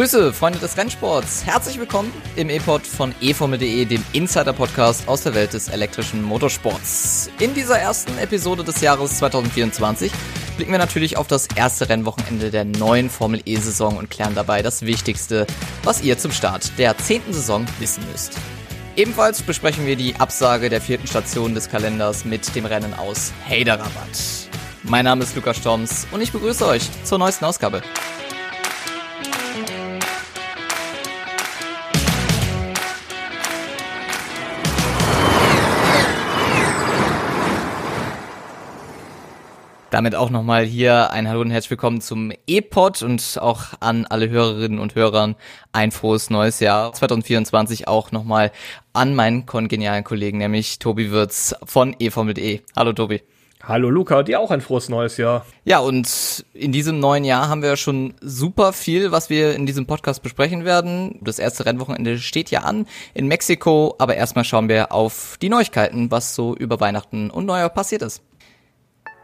Grüße, Freunde des Rennsports. Herzlich willkommen im E-Pod von eFormel.de, dem Insider-Podcast aus der Welt des elektrischen Motorsports. In dieser ersten Episode des Jahres 2024 blicken wir natürlich auf das erste Rennwochenende der neuen Formel E-Saison und klären dabei das Wichtigste, was ihr zum Start der zehnten Saison wissen müsst. Ebenfalls besprechen wir die Absage der vierten Station des Kalenders mit dem Rennen aus Hyderabad. Mein Name ist Lukas Storms und ich begrüße euch zur neuesten Ausgabe. Damit auch nochmal hier ein Hallo und herzlich willkommen zum E-Pod und auch an alle Hörerinnen und Hörern ein frohes neues Jahr 2024 auch nochmal an meinen kongenialen Kollegen, nämlich Tobi Würz von eFormel.de. Hallo Tobi. Hallo Luca, dir auch ein frohes neues Jahr. Ja, und in diesem neuen Jahr haben wir schon super viel, was wir in diesem Podcast besprechen werden. Das erste Rennwochenende steht ja an in Mexiko, aber erstmal schauen wir auf die Neuigkeiten, was so über Weihnachten und Neujahr passiert ist.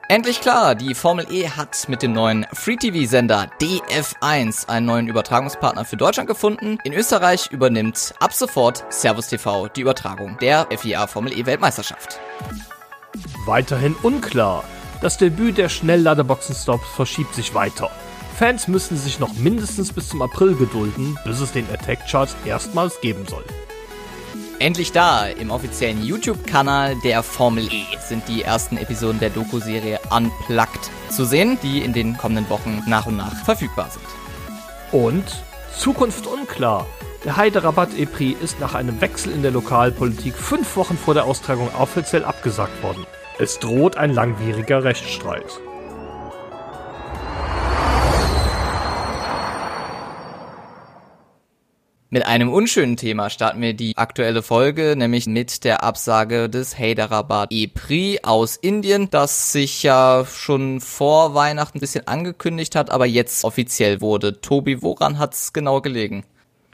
Endlich klar, die Formel E hat mit dem neuen Free-TV-Sender DF1 einen neuen Übertragungspartner für Deutschland gefunden. In Österreich übernimmt ab sofort Servus TV die Übertragung der FIA Formel E Weltmeisterschaft. Weiterhin unklar. Das Debüt der Schnellladerboxen-Stops verschiebt sich weiter. Fans müssen sich noch mindestens bis zum April gedulden, bis es den Attack-Charts erstmals geben soll. Endlich da! Im offiziellen YouTube-Kanal der Formel E sind die ersten Episoden der Doku-Serie Unplugged zu sehen, die in den kommenden Wochen nach und nach verfügbar sind. Und Zukunft unklar. Der Hyderabad E-Prix ist nach einem Wechsel in der Lokalpolitik fünf Wochen vor der Austragung offiziell abgesagt worden. Es droht ein langwieriger Rechtsstreit. Mit einem unschönen Thema starten wir die aktuelle Folge, nämlich mit der Absage des Hyderabad E-Prix aus Indien, das sich ja schon vor Weihnachten ein bisschen angekündigt hat, aber jetzt offiziell wurde. Tobi, woran hat's genau gelegen?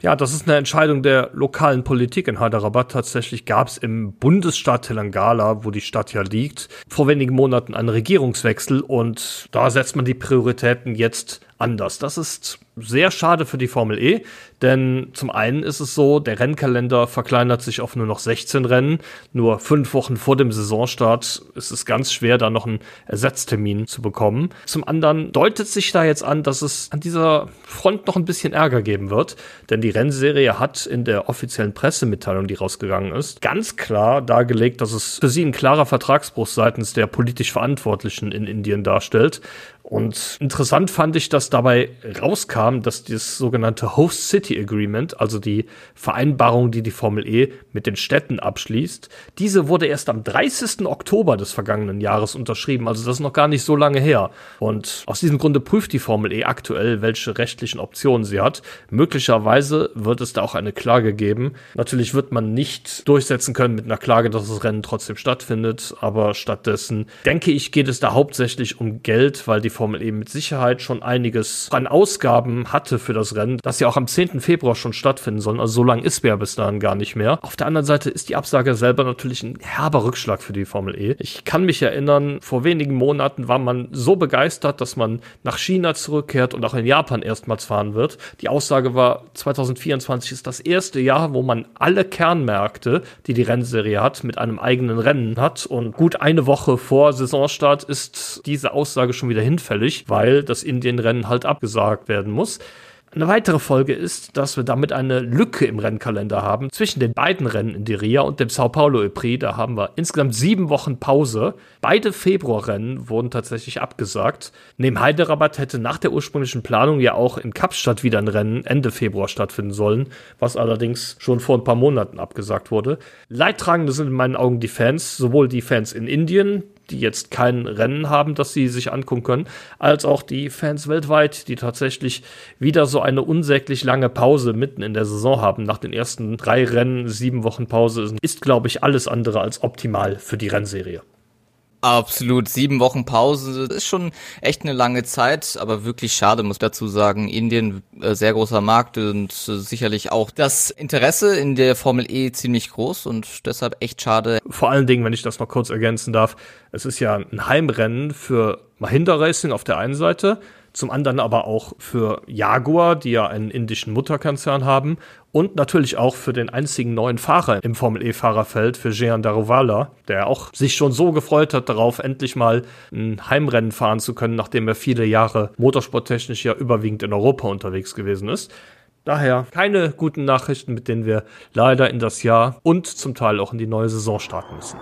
Ja, das ist eine Entscheidung der lokalen Politik in Hyderabad. Tatsächlich gab es im Bundesstaat Telangana, wo die Stadt ja liegt, vor wenigen Monaten einen Regierungswechsel und da setzt man die Prioritäten jetzt anders. Das ist sehr schade für die Formel E, denn zum einen ist es so, der Rennkalender verkleinert sich auf nur noch 16 Rennen. Nur fünf Wochen vor dem Saisonstart ist es ganz schwer, da noch einen Ersatztermin zu bekommen. Zum anderen deutet sich da jetzt an, dass es an dieser Front noch ein bisschen Ärger geben wird, denn die Rennserie hat in der offiziellen Pressemitteilung, die rausgegangen ist, ganz klar dargelegt, dass es für sie ein klarer Vertragsbruch seitens der politisch Verantwortlichen in Indien darstellt. Und interessant fand ich, dass dabei rauskam, dass das sogenannte Host City Agreement, also die Vereinbarung, die die Formel E mit den Städten abschließt, diese wurde erst am 30. Oktober des vergangenen Jahres unterschrieben. Also das ist noch gar nicht so lange her. Und aus diesem Grunde prüft die Formel E aktuell, welche rechtlichen Optionen sie hat. Möglicherweise wird es da auch eine Klage geben. Natürlich wird man nicht durchsetzen können mit einer Klage, dass das Rennen trotzdem stattfindet. Aber stattdessen denke ich, geht es da hauptsächlich um Geld, weil die Formel eben mit Sicherheit schon einiges an Ausgaben hatte für das Rennen, das ja auch am 10. Februar schon stattfinden soll. Also so lang ist wir bis dahin gar nicht mehr. Auf der anderen Seite ist die Absage selber natürlich ein herber Rückschlag für die Formel E. Ich kann mich erinnern, vor wenigen Monaten war man so begeistert, dass man nach China zurückkehrt und auch in Japan erstmals fahren wird. Die Aussage war, 2024 ist das erste Jahr, wo man alle Kernmärkte, die die Rennserie hat, mit einem eigenen Rennen hat. Und gut eine Woche vor Saisonstart ist diese Aussage schon wieder hinfällig, weil das Indienrennen halt abgesagt werden muss. Eine weitere Folge ist, dass wir damit eine Lücke im Rennkalender haben zwischen den beiden Rennen in Diria und dem Sao Paulo E-Prix. Da haben wir insgesamt sieben Wochen Pause. Beide Februarrennen wurden tatsächlich abgesagt. Neben Hyderabad hätte nach der ursprünglichen Planung ja auch in Kapstadt wieder ein Rennen Ende Februar stattfinden sollen, was allerdings schon vor ein paar Monaten abgesagt wurde. Leidtragende sind in meinen Augen die Fans, sowohl die Fans in Indien, die jetzt kein Rennen haben, das sie sich angucken können, als auch die Fans weltweit, die tatsächlich wieder so eine unsäglich lange Pause mitten in der Saison haben. Nach den ersten drei Rennen, sieben Wochen Pause, ist, glaube ich, alles andere als optimal für die Rennserie. Absolut, sieben Wochen Pause ist schon echt eine lange Zeit, aber wirklich schade, muss dazu sagen. Indien, äh, sehr großer Markt und äh, sicherlich auch das Interesse in der Formel E ziemlich groß und deshalb echt schade. Vor allen Dingen, wenn ich das noch kurz ergänzen darf, es ist ja ein Heimrennen für Mahindra Racing auf der einen Seite, zum anderen aber auch für Jaguar, die ja einen indischen Mutterkonzern haben und natürlich auch für den einzigen neuen Fahrer im Formel E-Fahrerfeld, für Jean Daruvala, der auch sich schon so gefreut hat darauf, endlich mal ein Heimrennen fahren zu können, nachdem er viele Jahre motorsporttechnisch ja überwiegend in Europa unterwegs gewesen ist. Daher keine guten Nachrichten, mit denen wir leider in das Jahr und zum Teil auch in die neue Saison starten müssen.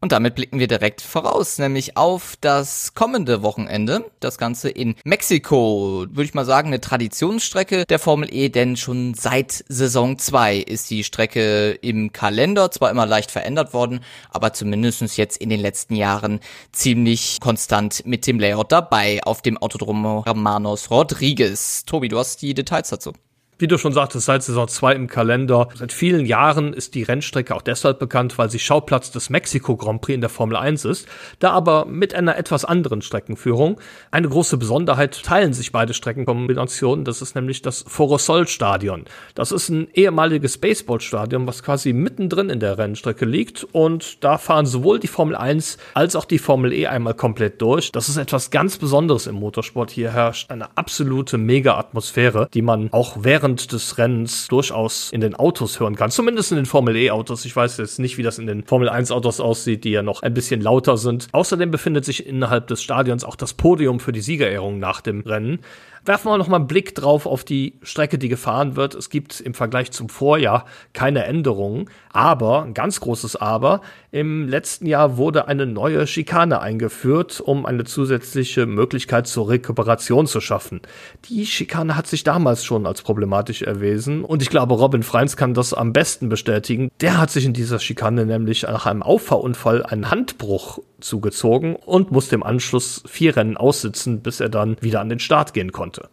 Und damit blicken wir direkt voraus, nämlich auf das kommende Wochenende. Das Ganze in Mexiko, würde ich mal sagen, eine Traditionsstrecke der Formel E, denn schon seit Saison 2 ist die Strecke im Kalender, zwar immer leicht verändert worden, aber zumindestens jetzt in den letzten Jahren ziemlich konstant mit dem Layout dabei auf dem Autodromo Hermanos Rodriguez. Tobi, du hast die Details dazu. Wie du schon sagtest, seit Saison 2 im Kalender. Seit vielen Jahren ist die Rennstrecke auch deshalb bekannt, weil sie Schauplatz des Mexiko Grand Prix in der Formel 1 ist, da aber mit einer etwas anderen Streckenführung. Eine große Besonderheit teilen sich beide Streckenkombinationen, das ist nämlich das Forosol Stadion. Das ist ein ehemaliges Baseballstadion, was quasi mittendrin in der Rennstrecke liegt und da fahren sowohl die Formel 1 als auch die Formel E einmal komplett durch. Das ist etwas ganz Besonderes im Motorsport. Hier herrscht eine absolute Mega-Atmosphäre, die man auch während während des Rennens durchaus in den Autos hören kann. Zumindest in den Formel E Autos. Ich weiß jetzt nicht, wie das in den Formel 1 Autos aussieht, die ja noch ein bisschen lauter sind. Außerdem befindet sich innerhalb des Stadions auch das Podium für die Siegerehrung nach dem Rennen. Werfen wir noch einen Blick drauf auf die Strecke, die gefahren wird. Es gibt im Vergleich zum Vorjahr keine Änderungen, aber, ein ganz großes Aber, im letzten Jahr wurde eine neue Schikane eingeführt, um eine zusätzliche Möglichkeit zur Rekuperation zu schaffen. Die Schikane hat sich damals schon als problematisch erwiesen und ich glaube, Robin Freins kann das am besten bestätigen. Der hat sich in dieser Schikane nämlich nach einem Auffahrunfall einen Handbruch zugezogen und musste im Anschluss vier Rennen aussitzen, bis er dann wieder an den Start gehen konnte.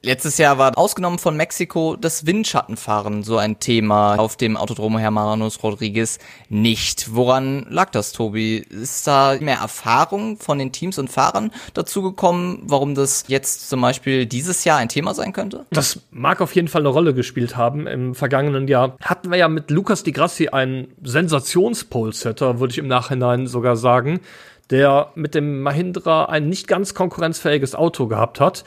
Letztes Jahr war ausgenommen von Mexiko das Windschattenfahren so ein Thema auf dem Autodromo Hermanos Rodriguez nicht. Woran lag das, Tobi? Ist da mehr Erfahrung von den Teams und Fahrern dazugekommen, warum das jetzt zum Beispiel dieses Jahr ein Thema sein könnte? Das mag auf jeden Fall eine Rolle gespielt haben. Im vergangenen Jahr hatten wir ja mit Lucas Di Grassi einen Sensationspole-Setter, würde ich im Nachhinein sogar sagen, der mit dem Mahindra ein nicht ganz konkurrenzfähiges Auto gehabt hat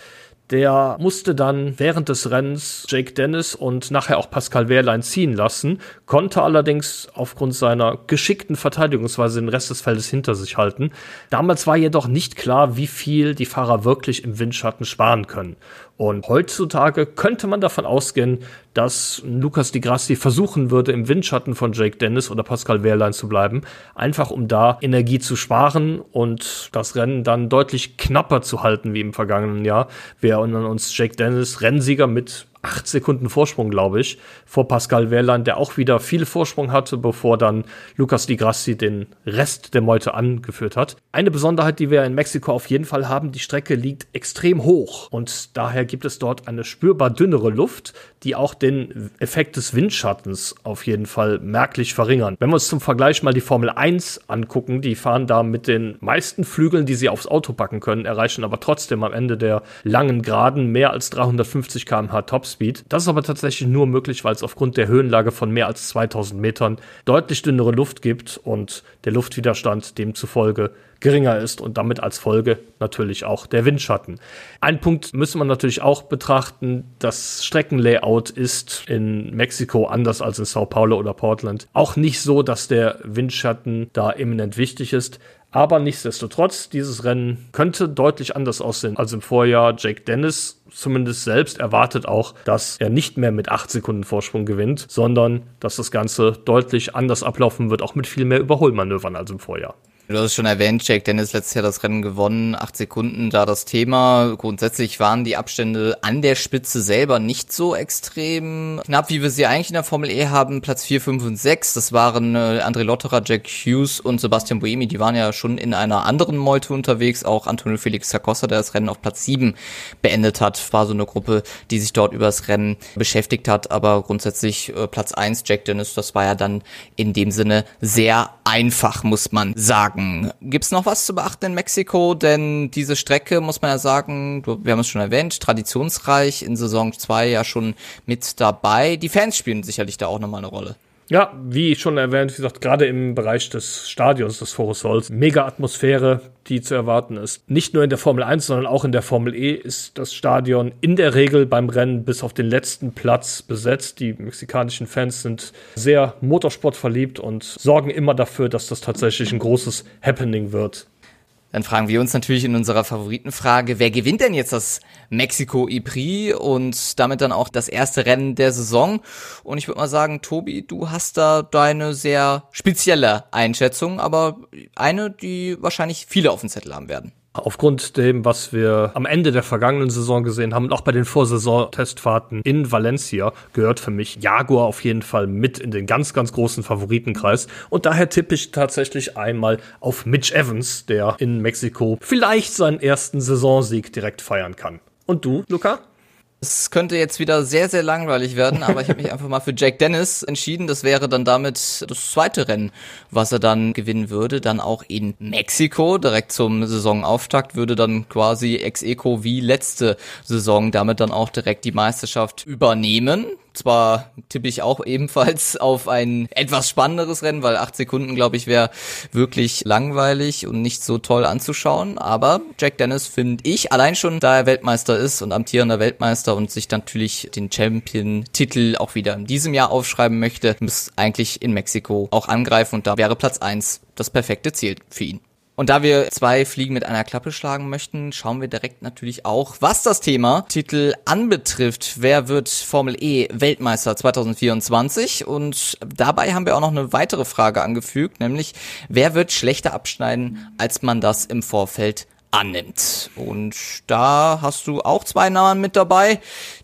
der musste dann während des Rennens Jake Dennis und nachher auch Pascal Wehrlein ziehen lassen, konnte allerdings aufgrund seiner geschickten Verteidigungsweise den Rest des Feldes hinter sich halten. Damals war jedoch nicht klar, wie viel die Fahrer wirklich im Windschatten sparen können. Und heutzutage könnte man davon ausgehen, dass Lukas Di Grassi versuchen würde, im Windschatten von Jake Dennis oder Pascal Wehrlein zu bleiben, einfach um da Energie zu sparen und das Rennen dann deutlich knapper zu halten wie im vergangenen Jahr. Wir erinnern uns Jake Dennis, Rennsieger mit acht Sekunden Vorsprung, glaube ich, vor Pascal Wehrlein, der auch wieder viel Vorsprung hatte, bevor dann Lucas Di Grassi den Rest der Meute angeführt hat. Eine Besonderheit, die wir in Mexiko auf jeden Fall haben, die Strecke liegt extrem hoch und daher gibt es dort eine spürbar dünnere Luft, die auch den Effekt des Windschattens auf jeden Fall merklich verringern. Wenn wir uns zum Vergleich mal die Formel 1 angucken, die fahren da mit den meisten Flügeln, die sie aufs Auto packen können, erreichen aber trotzdem am Ende der langen Geraden mehr als 350 km/h Tops Topspeed. Das ist aber tatsächlich nur möglich, weil es aufgrund der Höhenlage von mehr als 2000 Metern deutlich dünnere Luft gibt und der Luftwiderstand demzufolge geringer ist und damit als Folge natürlich auch der Windschatten. Ein Punkt müssen wir natürlich auch betrachten, das Streckenlayout ist in Mexiko anders als in Sao Paulo oder Portland auch nicht so, dass der Windschatten da eminent wichtig ist. Aber nichtsdestotrotz, dieses Rennen könnte deutlich anders aussehen als im Vorjahr. Jake Dennis zumindest selbst erwartet auch, dass er nicht mehr mit acht Sekunden Vorsprung gewinnt, sondern dass das Ganze deutlich anders ablaufen wird, auch mit viel mehr Überholmanövern als im Vorjahr. Du hast es schon erwähnt, Jake Dennis letztes Jahr das Rennen gewonnen, acht Sekunden da das Thema. Grundsätzlich waren die Abstände an der Spitze selber nicht so extrem knapp, wie wir sie eigentlich in der Formel E haben. Platz 4, 5 und 6, das waren äh, André Lotterer, Jack Hughes und Sebastian Buemi. Die waren ja schon in einer anderen Meute unterwegs. Auch Antonio Felix Sarkossa, der das Rennen auf Platz 7 beendet hat, war so eine Gruppe, die sich dort über das Rennen beschäftigt hat. Aber grundsätzlich äh, Platz 1, Jack Dennis, das war ja dann in dem Sinne sehr einfach, muss man sagen sagen. Gibt's noch was zu beachten in Mexiko? Denn diese Strecke, muss man ja sagen, wir haben es schon erwähnt, traditionsreich, in Saison 2 ja schon mit dabei. Die Fans spielen sicherlich da auch nochmal eine Rolle. Ja, wie schon erwähnt, wie gesagt, gerade im Bereich des Stadions des Forosols, mega Atmosphäre, die zu erwarten ist. Nicht nur in der Formel 1, sondern auch in der Formel E ist das Stadion in der Regel beim Rennen bis auf den letzten Platz besetzt. Die mexikanischen Fans sind sehr motorsportverliebt und sorgen immer dafür, dass das tatsächlich ein großes Happening wird. Dann fragen wir uns natürlich in unserer Favoritenfrage, wer gewinnt denn jetzt das Mexiko E-Prix und damit dann auch das erste Rennen der Saison? Und ich würde mal sagen, Tobi, du hast da deine sehr spezielle Einschätzung, aber eine, die wahrscheinlich viele auf dem Zettel haben werden. Aufgrund dem, was wir am Ende der vergangenen Saison gesehen haben und auch bei den Vorsaison-Testfahrten in Valencia, gehört für mich Jaguar auf jeden Fall mit in den ganz, ganz großen Favoritenkreis. Und daher tippe ich tatsächlich einmal auf Mitch Evans, der in Mexiko vielleicht seinen ersten Saisonsieg direkt feiern kann. Und du, Luca? Es könnte jetzt wieder sehr, sehr langweilig werden, aber ich habe mich einfach mal für Jack Dennis entschieden. Das wäre dann damit das zweite Rennen, was er dann gewinnen würde. Dann auch in Mexiko, direkt zum Saisonauftakt, würde dann quasi ex-eco wie letzte Saison damit dann auch direkt die Meisterschaft übernehmen. Zwar tippe ich auch ebenfalls auf ein etwas spannenderes Rennen, weil acht Sekunden, glaube ich, wäre wirklich langweilig und nicht so toll anzuschauen. Aber Jack Dennis finde ich, allein schon da er Weltmeister ist und amtierender Weltmeister und sich natürlich den Champion-Titel auch wieder in diesem Jahr aufschreiben möchte, muss eigentlich in Mexiko auch angreifen und da wäre Platz eins das perfekte Ziel für ihn. Und da wir zwei Fliegen mit einer Klappe schlagen möchten, schauen wir direkt natürlich auch, was das Thema Titel anbetrifft. Wer wird Formel E Weltmeister 2024? Und dabei haben wir auch noch eine weitere Frage angefügt, nämlich wer wird schlechter abschneiden, als man das im Vorfeld annimmt. Und da hast du auch zwei Namen mit dabei,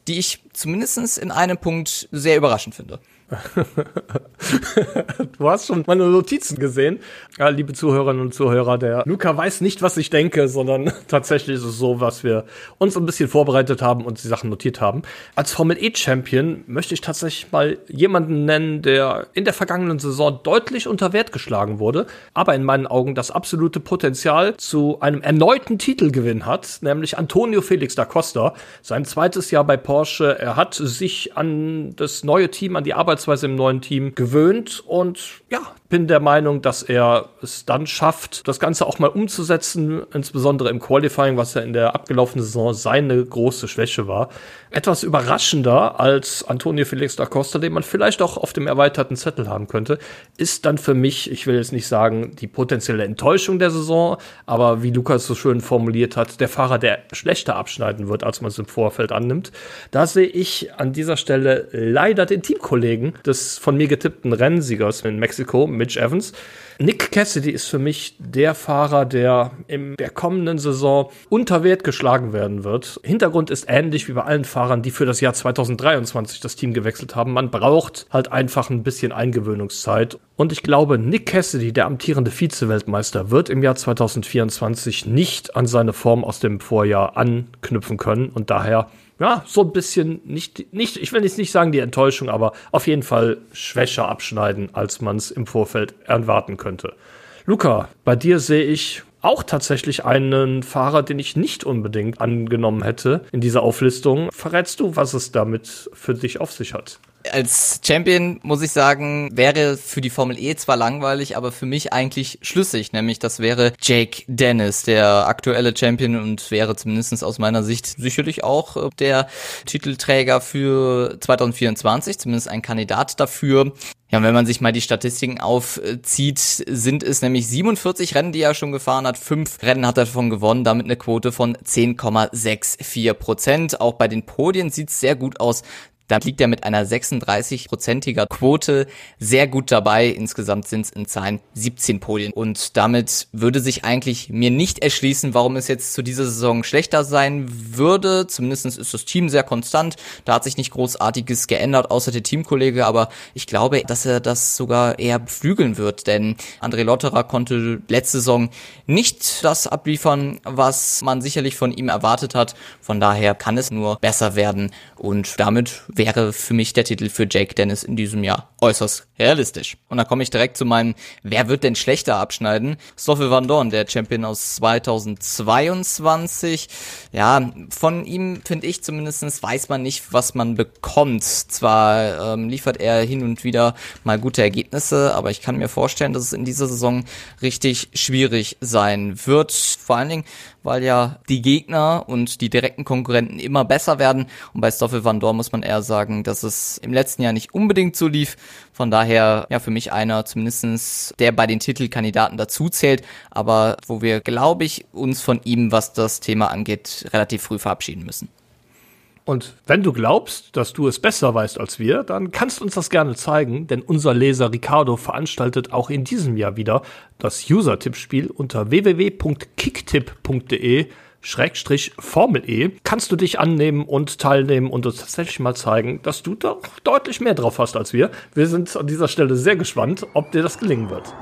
die ich zumindest in einem Punkt sehr überraschend finde. du hast schon meine Notizen gesehen. Ja, liebe Zuhörerinnen und Zuhörer, der Luca weiß nicht, was ich denke, sondern tatsächlich ist es so, was wir uns ein bisschen vorbereitet haben und die Sachen notiert haben. Als Formel E-Champion möchte ich tatsächlich mal jemanden nennen, der in der vergangenen Saison deutlich unter Wert geschlagen wurde, aber in meinen Augen das absolute Potenzial zu einem erneuten Titelgewinn hat, nämlich Antonio Felix da Costa. Sein zweites Jahr bei Porsche. Er hat sich an das neue Team, an die Arbeit Arbeitsweise im neuen Team gewöhnt und ja, bin der Meinung, dass er es dann schafft, das Ganze auch mal umzusetzen, insbesondere im Qualifying, was ja in der abgelaufenen Saison seine große Schwäche war. Etwas überraschender als Antonio Felix da Costa, den man vielleicht auch auf dem erweiterten Zettel haben könnte, ist dann für mich, ich will jetzt nicht sagen, die potenzielle Enttäuschung der Saison, aber wie Lukas so schön formuliert hat, der Fahrer, der schlechter abschneiden wird, als man es im Vorfeld annimmt. Da sehe ich an dieser Stelle leider den Teamkollegen des von mir getippten Rennsiegers in Mexiko, Mitch Evans. Nick Cassidy ist für mich der Fahrer, der in der kommenden Saison unter Wert geschlagen werden wird. Hintergrund ist ähnlich wie bei allen Fahrern, die für das Jahr 2023 das Team gewechselt haben. Man braucht halt einfach ein bisschen Eingewöhnungszeit. Und ich glaube, Nick Cassidy, der amtierende Vize-Weltmeister, wird im Jahr 2024 nicht an seine Form aus dem Vorjahr anknüpfen können. Und daher ja, so ein bisschen nicht, nicht, ich will jetzt nicht sagen die Enttäuschung, aber auf jeden Fall schwächer abschneiden, als man es im Vorfeld erwarten könnte. Luca, bei dir sehe ich auch tatsächlich einen Fahrer, den ich nicht unbedingt angenommen hätte in dieser Auflistung. Verrätst du, was es damit für dich auf sich hat? Als Champion muss ich sagen, wäre für die Formel E zwar langweilig, aber für mich eigentlich schlüssig, nämlich das wäre Jake Dennis, der aktuelle Champion und wäre zumindest aus meiner Sicht sicherlich auch äh, der Titelträger für 2024, zumindest ein Kandidat dafür. Ja, wenn man sich mal die Statistiken aufzieht, sind es nämlich 47 Rennen, die er schon gefahren hat. Fünf Rennen hat er davon gewonnen, damit eine Quote von 10,64 Prozent. Auch bei den Podien sieht's sehr gut aus. Da liegt er mit einer 36-prozentiger Quote sehr gut dabei. Insgesamt sind es in Zahlen 17 Podien. Und damit würde sich eigentlich mir nicht erschließen, warum es jetzt zu dieser Saison schlechter sein würde. Zumindest ist das Team sehr konstant. Da hat sich nicht großartiges geändert, außer der Teamkollege. Aber ich glaube, dass er das sogar eher beflügeln wird. Denn André Lotterer konnte letzte Saison nicht das abliefern, was man sicherlich von ihm erwartet hat. Von daher kann es nur besser werden. Und damit wäre für mich der Titel für Jake Dennis in diesem Jahr äußerst realistisch. Und da komme ich direkt zu meinem, wer wird denn schlechter abschneiden? Stoffel Van Dorn, der Champion aus 2022. Ja, von ihm finde ich zumindestens weiß man nicht, was man bekommt. Zwar ähm, liefert er hin und wieder mal gute Ergebnisse, aber ich kann mir vorstellen, dass es in dieser Saison richtig schwierig sein wird. Vor allen Dingen, weil ja die Gegner und die direkten Konkurrenten immer besser werden. Und bei Stoffel Van Dorn muss man eher sagen, dass es im letzten Jahr nicht unbedingt so lief. Von daher, ja, für mich einer zumindestens, der bei den Titelkandidaten dazu zählt, aber wo wir, glaube ich, uns von ihm, was das Thema angeht, relativ früh verabschieden müssen. Und wenn du glaubst, dass du es besser weißt als wir, dann kannst du uns das gerne zeigen, denn unser Leser Ricardo veranstaltet auch in diesem Jahr wieder das User-Tippspiel unter www.kicktipp.de Schrägstrich Formel E, kannst du dich annehmen und teilnehmen und uns tatsächlich mal zeigen, dass du doch deutlich mehr drauf hast als wir. Wir sind an dieser Stelle sehr gespannt, ob dir das gelingen wird.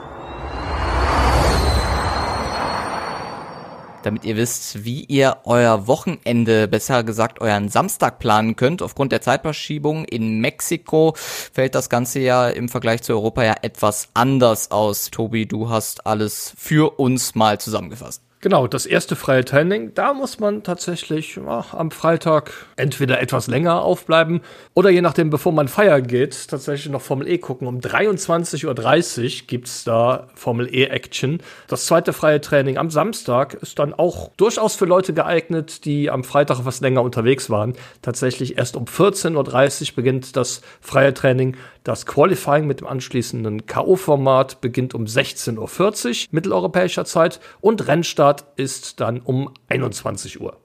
damit ihr wisst, wie ihr euer Wochenende, besser gesagt euren Samstag planen könnt. Aufgrund der Zeitverschiebung in Mexiko fällt das Ganze ja im Vergleich zu Europa ja etwas anders aus. Tobi, du hast alles für uns mal zusammengefasst. Genau, das erste freie Training, da muss man tatsächlich ach, am Freitag entweder etwas länger aufbleiben oder je nachdem, bevor man feiern geht, tatsächlich noch Formel E gucken. Um 23.30 Uhr gibt's da Formel E Action. Das zweite freie Training am Samstag ist dann auch durchaus für Leute geeignet, die am Freitag etwas länger unterwegs waren. Tatsächlich erst um 14.30 Uhr beginnt das freie Training. Das Qualifying mit dem anschließenden K.O.-Format beginnt um 16.40 Uhr mitteleuropäischer Zeit und Rennstart ist dann um 21 Uhr.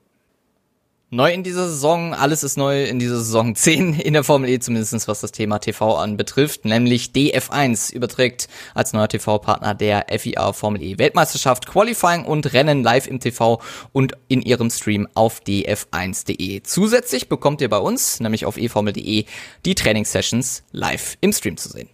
Neu in dieser Saison, alles ist neu in dieser Saison 10 in der Formel E, zumindest was das Thema TV anbetrifft, nämlich DF1 überträgt als neuer TV-Partner der FIA Formel E Weltmeisterschaft Qualifying und Rennen live im TV und in ihrem Stream auf df1.de. Zusätzlich bekommt ihr bei uns, nämlich auf eformel.de, die Trainingssessions live im Stream zu sehen.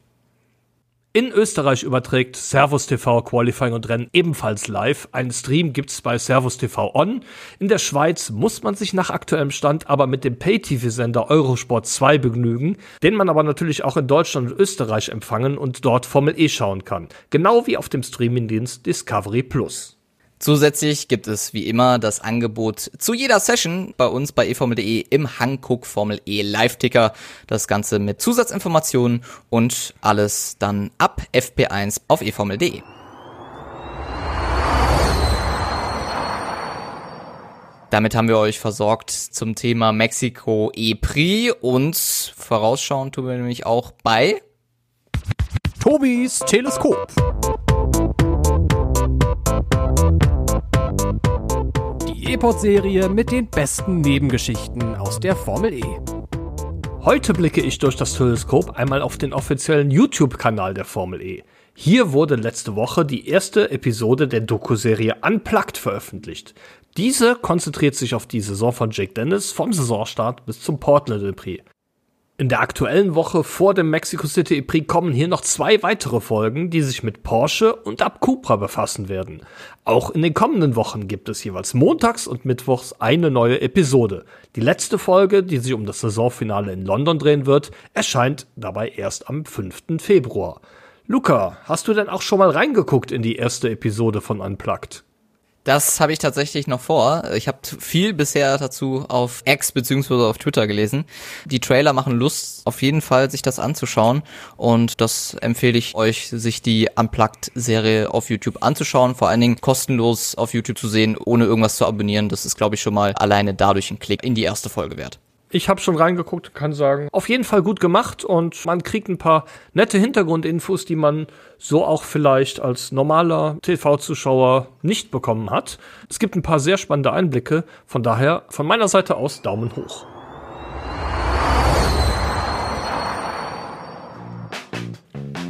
In Österreich überträgt Servus TV Qualifying und Rennen ebenfalls live. Einen Stream gibt's bei Servus TV On. In der Schweiz muss man sich nach aktuellem Stand aber mit dem Pay-TV-Sender Eurosport 2 begnügen, den man aber natürlich auch in Deutschland und Österreich empfangen und dort Formel E schauen kann. Genau wie auf dem Streamingdienst Discovery Plus. Zusätzlich gibt es wie immer das Angebot zu jeder Session bei uns bei eformel.de im Hankook Formel E Live-Ticker. Das Ganze mit Zusatzinformationen und alles dann ab FP1 auf eformel.de. Damit haben wir euch versorgt zum Thema Mexiko E-Prix und vorausschauen tun wir nämlich auch bei Tobis Teleskop. E-Pod-Serie mit den besten Nebengeschichten aus der Formel E. Heute blicke ich durch das Teleskop einmal auf den offiziellen YouTube-Kanal der Formel E. Hier wurde letzte Woche die erste Episode der Doku-Serie Unplugged veröffentlicht. Diese konzentriert sich auf die Saison von Jake Dennis vom Saisonstart bis zum Portland Prix. In der aktuellen Woche vor dem Mexico City Prix kommen hier noch zwei weitere Folgen, die sich mit Porsche und Ab befassen werden. Auch in den kommenden Wochen gibt es jeweils montags und mittwochs eine neue Episode. Die letzte Folge, die sich um das Saisonfinale in London drehen wird, erscheint dabei erst am 5. Februar. Luca, hast du denn auch schon mal reingeguckt in die erste Episode von Unplugged? Das habe ich tatsächlich noch vor. Ich habe viel bisher dazu auf X beziehungsweise auf Twitter gelesen. Die Trailer machen Lust, auf jeden Fall sich das anzuschauen. Und das empfehle ich euch, sich die Unplugged-Serie auf YouTube anzuschauen. Vor allen Dingen kostenlos auf YouTube zu sehen, ohne irgendwas zu abonnieren. Das ist, glaube ich, schon mal alleine dadurch ein Klick in die erste Folge wert. Ich habe schon reingeguckt, kann sagen, auf jeden Fall gut gemacht und man kriegt ein paar nette Hintergrundinfos, die man so auch vielleicht als normaler TV-Zuschauer nicht bekommen hat. Es gibt ein paar sehr spannende Einblicke, von daher von meiner Seite aus Daumen hoch.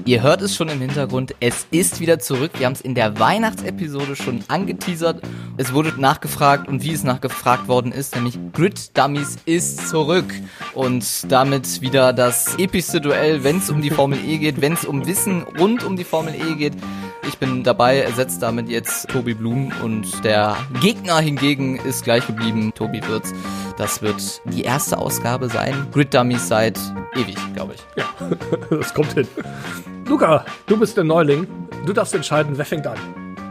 Ihr hört es schon im Hintergrund, es ist wieder zurück. Wir haben es in der Weihnachtsepisode schon angeteasert. Es wurde nachgefragt und wie es nachgefragt worden ist, nämlich Grid Dummies ist zurück. Und damit wieder das epischste Duell, wenn es um die Formel E geht, wenn es um Wissen rund um die Formel E geht. Ich bin dabei, ersetzt damit jetzt Tobi Blum und der Gegner hingegen ist gleich geblieben, Tobi Wirz. das wird die erste Ausgabe sein. Grid Dummies seit ewig, glaube ich. Ja, das kommt hin. Luca, du bist der Neuling. Du darfst entscheiden, wer fängt an.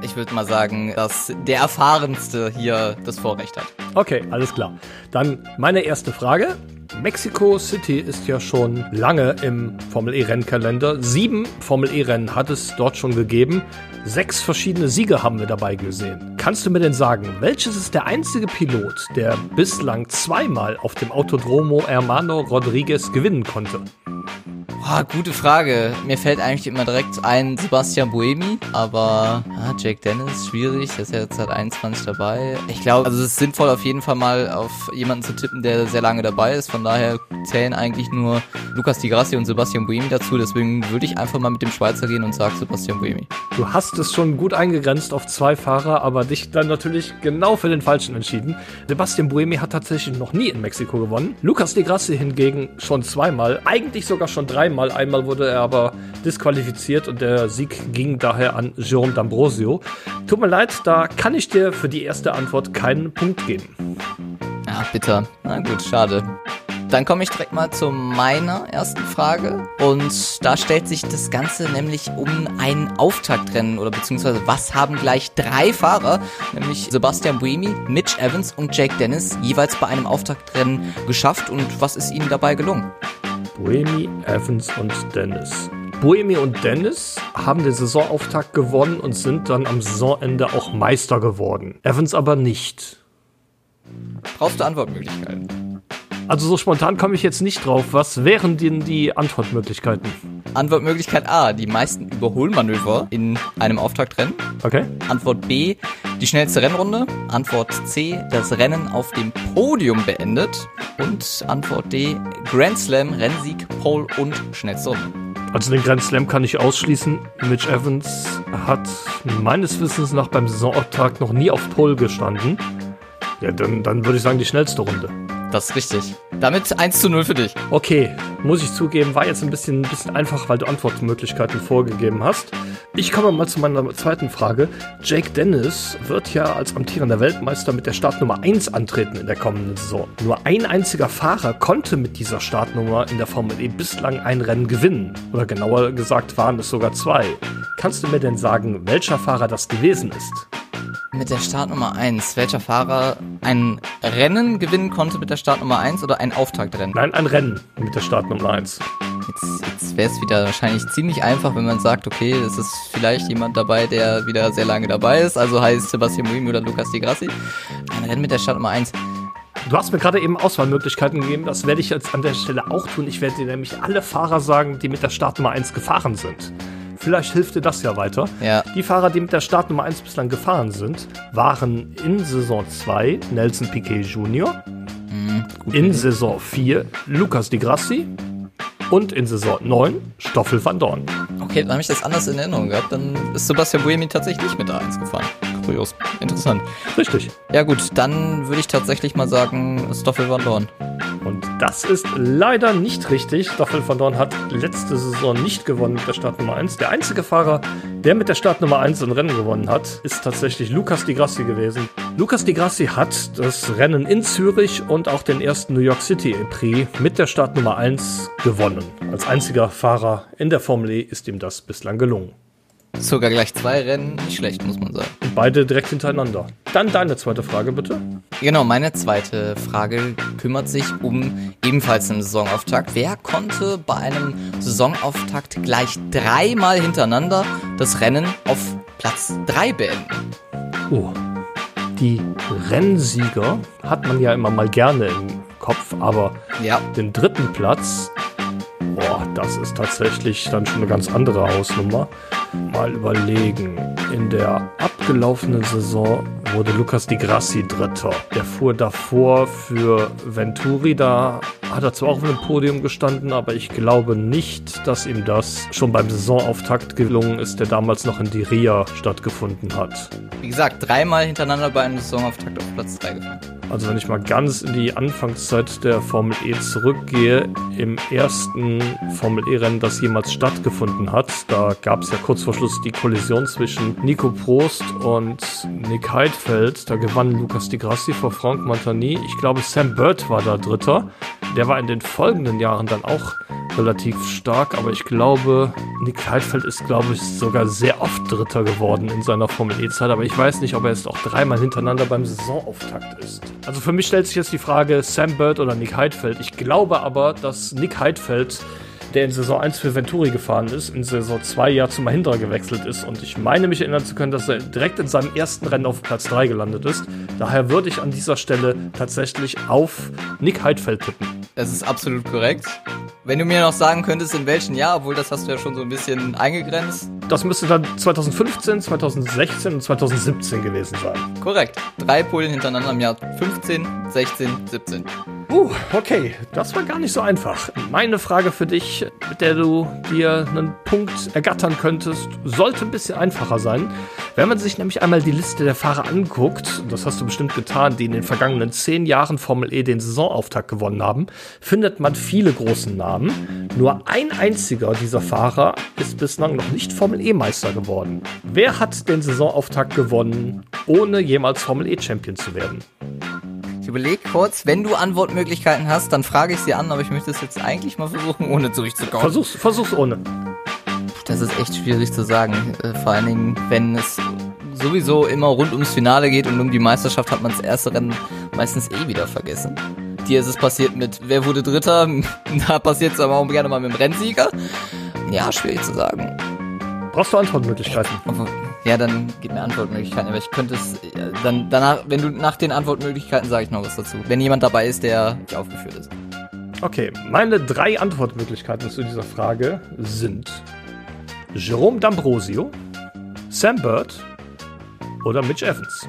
Ich würde mal sagen, dass der Erfahrenste hier das Vorrecht hat. Okay, alles klar. Dann meine erste Frage. Mexico City ist ja schon lange im Formel E-Rennkalender. Sieben Formel E-Rennen hat es dort schon gegeben. Sechs verschiedene Siege haben wir dabei gesehen. Kannst du mir denn sagen, welches ist der einzige Pilot, der bislang zweimal auf dem Autodromo Hermano Rodriguez gewinnen konnte? Boah, gute Frage. Mir fällt eigentlich immer direkt ein Sebastian Buemi, aber ah, Jake Dennis, schwierig, der ist ja jetzt seit 21 dabei. Ich glaube, also es ist sinnvoll auf jeden Fall mal auf jemanden zu tippen, der sehr lange dabei ist. Von daher zählen eigentlich nur Lukas Di Grassi und Sebastian Buemi dazu. Deswegen würde ich einfach mal mit dem Schweizer gehen und sage Sebastian Buemi. Du hast es schon gut eingegrenzt auf zwei Fahrer, aber dich dann natürlich genau für den Falschen entschieden. Sebastian Buemi hat tatsächlich noch nie in Mexiko gewonnen. Lukas Di Grassi hingegen schon zweimal, eigentlich sogar schon dreimal einmal. Einmal wurde er aber disqualifiziert und der Sieg ging daher an Jerome D'Ambrosio. Tut mir leid, da kann ich dir für die erste Antwort keinen Punkt geben. Ja, bitter. Na gut, schade. Dann komme ich direkt mal zu meiner ersten Frage. Und da stellt sich das Ganze nämlich um ein Auftaktrennen oder beziehungsweise was haben gleich drei Fahrer, nämlich Sebastian Buemi, Mitch Evans und Jake Dennis, jeweils bei einem Auftaktrennen geschafft und was ist ihnen dabei gelungen? Buemi, Evans und Dennis. Buemi und Dennis haben den Saisonauftakt gewonnen und sind dann am Saisonende auch Meister geworden. Evans aber nicht. Brauchst du Antwortmöglichkeiten? Also so spontan komme ich jetzt nicht drauf. Was wären denn die Antwortmöglichkeiten? Antwortmöglichkeit A, die meisten Überholmanöver in einem Auftaktrennen. Okay. Antwort B, die schnellste Rennrunde. Antwort C, das Rennen auf dem Podium beendet. Und Antwort D, Grand Slam, Rennsieg, Pole und schnellste Runde. Also den Grand Slam kann ich ausschließen. Mitch Evans hat meines Wissens nach beim Saisonauftakt noch nie auf Pole gestanden. Ja, dann, dann würde ich sagen die schnellste Runde. Das ist richtig. Damit 1 zu 0 für dich. Okay, muss ich zugeben, war jetzt ein bisschen, ein bisschen einfach, weil du Antwortmöglichkeiten vorgegeben hast. Ich komme mal zu meiner zweiten Frage. Jake Dennis wird ja als amtierender Weltmeister mit der Startnummer 1 antreten in der kommenden Saison. Nur ein einziger Fahrer konnte mit dieser Startnummer in der Formel E bislang ein Rennen gewinnen. Oder genauer gesagt waren es sogar zwei. Kannst du mir denn sagen, welcher Fahrer das gewesen ist? Mit der Startnummer 1, welcher Fahrer ein Rennen gewinnen konnte mit der Startnummer 1 oder ein Auftaktrennen? Nein, ein Rennen mit der Startnummer 1. Jetzt, jetzt wäre es wieder wahrscheinlich ziemlich einfach, wenn man sagt, okay, es ist vielleicht jemand dabei, der wieder sehr lange dabei ist, also heißt Sebastian Muimi oder Lucas Di Grassi. Ein Rennen mit der Startnummer 1. Du hast mir gerade eben Auswahlmöglichkeiten gegeben, das werde ich jetzt an der Stelle auch tun. Ich werde dir nämlich alle Fahrer sagen, die mit der Startnummer 1 gefahren sind. Vielleicht hilft dir das ja weiter. Ja. Die Fahrer, die mit der Startnummer 1 bislang gefahren sind, waren in Saison 2 Nelson Piquet Jr., Mhm, in Saison 4 Lucas Di Grassi und in Saison 9 Stoffel van Dorn. Okay, dann habe ich das anders in Erinnerung gehabt. Dann ist Sebastian Buemi tatsächlich nicht mit der 1 gefahren. Kurios. Interessant. Richtig. Ja gut, dann würde ich tatsächlich mal sagen Stoffel Van Dorn. Und das ist leider nicht richtig. Stoffel van Dorn hat letzte Saison nicht gewonnen mit der Startnummer 1. Der einzige Fahrer, der mit der Startnummer 1 ein Rennen gewonnen hat, ist tatsächlich Lucas Di Grassi gewesen. Lucas Di Grassi hat das Rennen in Zürich und auch den ersten New York City Prix mit der Startnummer 1 gewonnen. Als einziger Fahrer in der Formel E ist ihm das bislang gelungen. Sogar gleich zwei Rennen, nicht schlecht, muss man sagen. Beide direkt hintereinander. Dann deine zweite Frage bitte. Genau, meine zweite Frage kümmert sich um ebenfalls einen Saisonauftakt. Wer konnte bei einem Saisonauftakt gleich dreimal hintereinander das Rennen auf Platz 3 beenden? Oh. Die Rennsieger hat man ja immer mal gerne im Kopf, aber Ja, den dritten Platz, boah, das ist tatsächlich dann schon eine ganz andere Hausnummer. Mal überlegen. In der abgelaufenen Saison wurde Lucas Di Grassi Dritter. Der fuhr davor für Venturi. Da hat er zwar auch auf einem Podium gestanden, aber ich glaube nicht, dass ihm das schon beim Saisonauftakt gelungen ist, der damals noch in Diria stattgefunden hat. wie gesagt, dreimal hintereinander bei einem Saisonauftakt auf Platz 3 gefahren. Also wenn ich mal ganz in die Anfangszeit der Formel E zurückgehe, im ersten Formel E-Rennen, das jemals stattgefunden hat, da gab es ja kurz vor Schluss die Kollision zwischen Nico Prost und Nick Heidfeld. Da gewann Lukas Di Grassi vor Frank Montagny. Ich glaube, Sam Bird war da Dritter. Der war in den folgenden Jahren dann auch relativ stark, aber ich glaube, Nick Heidfeld ist, glaube ich, sogar sehr oft Dritter geworden in seiner Formel E-Zeit, aber ich weiß nicht, ob er jetzt auch dreimal hintereinander beim Saisonauftakt ist. Also für mich stellt sich jetzt die Frage Sam Bird oder Nick Heidfeld. Ich glaube aber, dass Nick Heidfeld der in Saison 1 für Venturi gefahren ist, in Saison 2 ja zu Mahindra gewechselt ist. Und ich meine mich erinnern zu können, dass er direkt in seinem ersten Rennen auf Platz 3 gelandet ist. Daher würde ich an dieser Stelle tatsächlich auf Nick Heidfeld tippen. Das ist absolut korrekt. Wenn du mir noch sagen könntest, in welchem Jahr, obwohl das hast du ja schon so ein bisschen eingegrenzt. Das müsste dann 2015, 2016 und 2017 gewesen sein. Korrekt. Drei Polen hintereinander im Jahr 15, 16, 17. Uh, okay, das war gar nicht so einfach. Meine Frage für dich, mit der du dir einen Punkt ergattern könntest, sollte ein bisschen einfacher sein. Wenn man sich nämlich einmal die Liste der Fahrer anguckt, das hast du bestimmt getan, die in den vergangenen zehn Jahren Formel E den Saisonauftakt gewonnen haben, findet man viele großen Namen. Nur ein einziger dieser Fahrer ist bislang noch nicht Formel E-Meister geworden. Wer hat den Saisonauftakt gewonnen, ohne jemals Formel E-Champion zu werden? Ich überlege kurz, wenn du Antwortmöglichkeiten hast, dann frage ich sie an, aber ich möchte es jetzt eigentlich mal versuchen, ohne durchzukommen. Versuch's, versuch's ohne. Das ist echt schwierig zu sagen. Äh, vor allen Dingen, wenn es sowieso immer rund ums Finale geht und um die Meisterschaft, hat man das erste Rennen meistens eh wieder vergessen. Dir ist es passiert mit, wer wurde Dritter? Da passiert es aber auch gerne mal mit dem Rennsieger. Ja, schwierig zu sagen. Brauchst du Antwortmöglichkeiten? Ja, dann gib mir Antwortmöglichkeiten, aber ich könnte es dann danach, wenn du nach den Antwortmöglichkeiten sage ich noch was dazu. Wenn jemand dabei ist, der nicht aufgeführt ist. Okay, meine drei Antwortmöglichkeiten zu dieser Frage sind Jerome D'Ambrosio, Sam Bird oder Mitch Evans.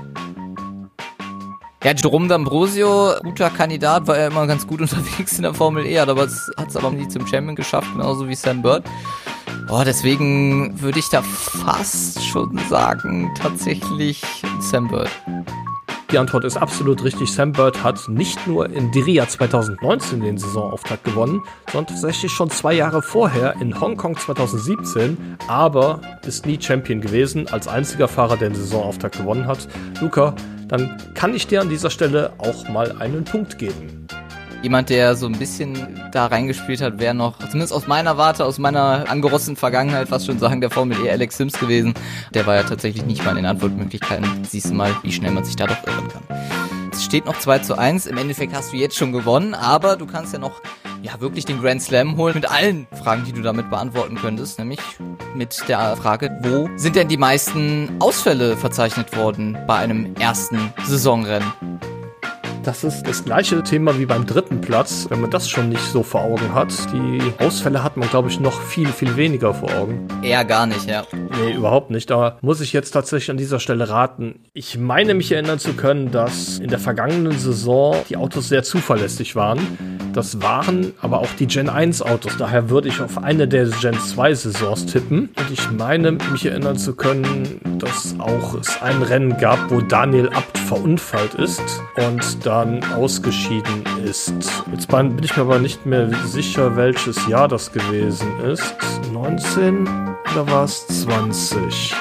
Ja, Jerome D'Ambrosio, guter Kandidat, war ja immer ganz gut unterwegs in der Formel E, aber es hat es aber nie zum Champion geschafft, genauso wie Sam Bird. Oh, deswegen würde ich da fast schon sagen, tatsächlich Sam Bird. Die Antwort ist absolut richtig. Sam Bird hat nicht nur in Diria 2019 den Saisonauftakt gewonnen, sondern tatsächlich schon zwei Jahre vorher in Hongkong 2017, aber ist nie Champion gewesen, als einziger Fahrer, der den Saisonauftakt gewonnen hat. Luca, dann kann ich dir an dieser Stelle auch mal einen Punkt geben jemand, der so ein bisschen da reingespielt hat, wäre noch, zumindest aus meiner Warte, aus meiner angerossenen Vergangenheit, fast schon sagen, der Formel E Alex Sims gewesen. Der war ja tatsächlich nicht mal in den Antwortmöglichkeiten. Siehst du mal, wie schnell man sich da doch irren kann. Es steht noch 2 zu 1. Im Endeffekt hast du jetzt schon gewonnen, aber du kannst ja noch ja wirklich den Grand Slam holen mit allen Fragen, die du damit beantworten könntest, nämlich mit der Frage, wo sind denn die meisten Ausfälle verzeichnet worden bei einem ersten Saisonrennen? Das ist das gleiche Thema wie beim dritten Platz, wenn man das schon nicht so vor Augen hat. Die Ausfälle hat man, glaube ich, noch viel, viel weniger vor Augen. Eher gar nicht, ja. Nee, überhaupt nicht. Da muss ich jetzt tatsächlich an dieser Stelle raten. Ich meine mich erinnern zu können, dass in der vergangenen Saison die Autos sehr zuverlässig waren. Das waren aber auch die Gen 1 Autos. Daher würde ich auf eine der Gen 2 Saisons tippen. Und ich meine mich erinnern zu können, dass auch es ein Rennen gab, wo Daniel Abt verunfallt ist und dann ausgeschieden ist. Jetzt bin ich mir aber nicht mehr sicher, welches Jahr das gewesen ist. 19 oder war es 20?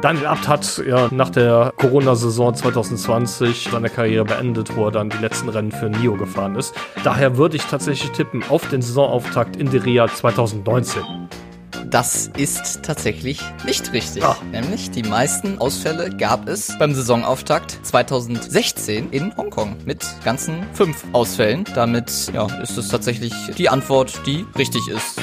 Daniel Abt hat ja nach der Corona-Saison 2020 seine Karriere beendet, wo er dann die letzten Rennen für NIO gefahren ist. Daher würde ich tatsächlich tippen auf den Saisonauftakt in Diria 2019. Das ist tatsächlich nicht richtig. Ah. Nämlich die meisten Ausfälle gab es beim Saisonauftakt 2016 in Hongkong mit ganzen fünf Ausfällen. Damit ja, ist es tatsächlich die Antwort, die richtig ist.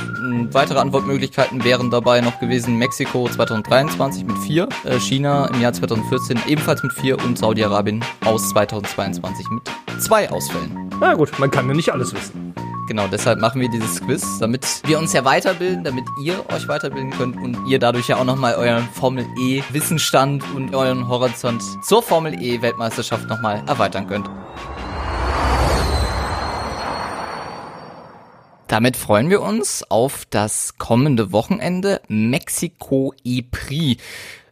Weitere Antwortmöglichkeiten wären dabei noch gewesen Mexiko 2023 mit vier, äh, China im Jahr 2014 ebenfalls mit vier und Saudi-Arabien aus 2022 mit zwei Ausfällen. Na gut, man kann ja nicht alles wissen. Genau, deshalb machen wir dieses Quiz, damit wir uns ja weiterbilden, damit ihr euch weiterbilden könnt und ihr dadurch ja auch nochmal euren Formel E Wissensstand und euren Horizont zur Formel E Weltmeisterschaft nochmal erweitern könnt. Damit freuen wir uns auf das kommende Wochenende Mexiko E-Prix.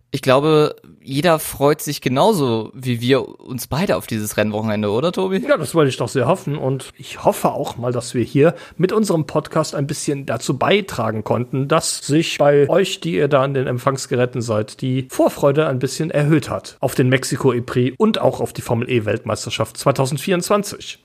Ich glaube, jeder freut sich genauso wie wir uns beide auf dieses Rennwochenende, oder Tobi? Ja, das wollte ich doch sehr hoffen und ich hoffe auch mal, dass wir hier mit unserem Podcast ein bisschen dazu beitragen konnten, dass sich bei euch, die ihr da an den Empfangsgeräten seid, die Vorfreude ein bisschen erhöht hat auf den Mexiko E-Prix und auch auf die Formel E Weltmeisterschaft 2024.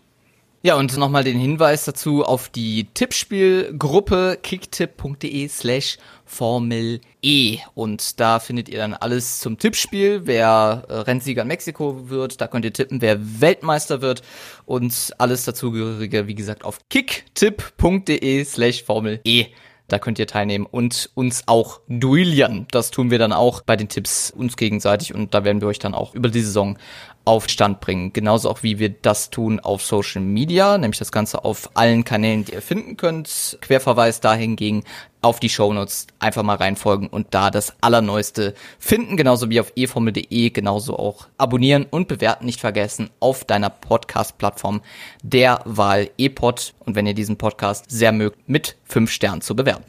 Ja, und nochmal den Hinweis dazu auf die Tippspielgruppe kicktipp.de slash Formel E. Und da findet ihr dann alles zum Tippspiel, wer äh, Rennsieger in Mexiko wird. Da könnt ihr tippen, wer Weltmeister wird. Und alles dazugehörige, wie gesagt, auf kicktipp.de slash Formel E. Da könnt ihr teilnehmen und uns auch duellieren. Das tun wir dann auch bei den Tipps uns gegenseitig und da werden wir euch dann auch über die Saison auf Stand bringen. Genauso auch wie wir das tun auf Social Media, nämlich das Ganze auf allen Kanälen, die ihr finden könnt. Querverweis dahingegen auf die Shownotes einfach mal reinfolgen und da das Allerneueste finden, genauso wie auf eformel.de, genauso auch abonnieren und bewerten nicht vergessen auf deiner Podcast-Plattform der Wahl ePod und wenn ihr diesen Podcast sehr mögt, mit fünf Sternen zu bewerten.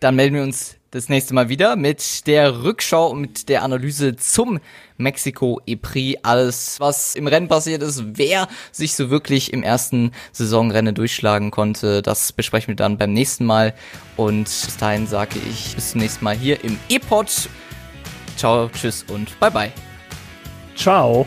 Dann melden wir uns das nächste Mal wieder mit der Rückschau und mit der Analyse zum Mexiko E-Prix. Alles, was im Rennen passiert ist, wer sich so wirklich im ersten Saisonrennen durchschlagen konnte, das besprechen wir dann beim nächsten Mal. Und bis dahin sage ich bis zum nächsten Mal hier im E-Pod. Ciao, tschüss und bye bye. Ciao.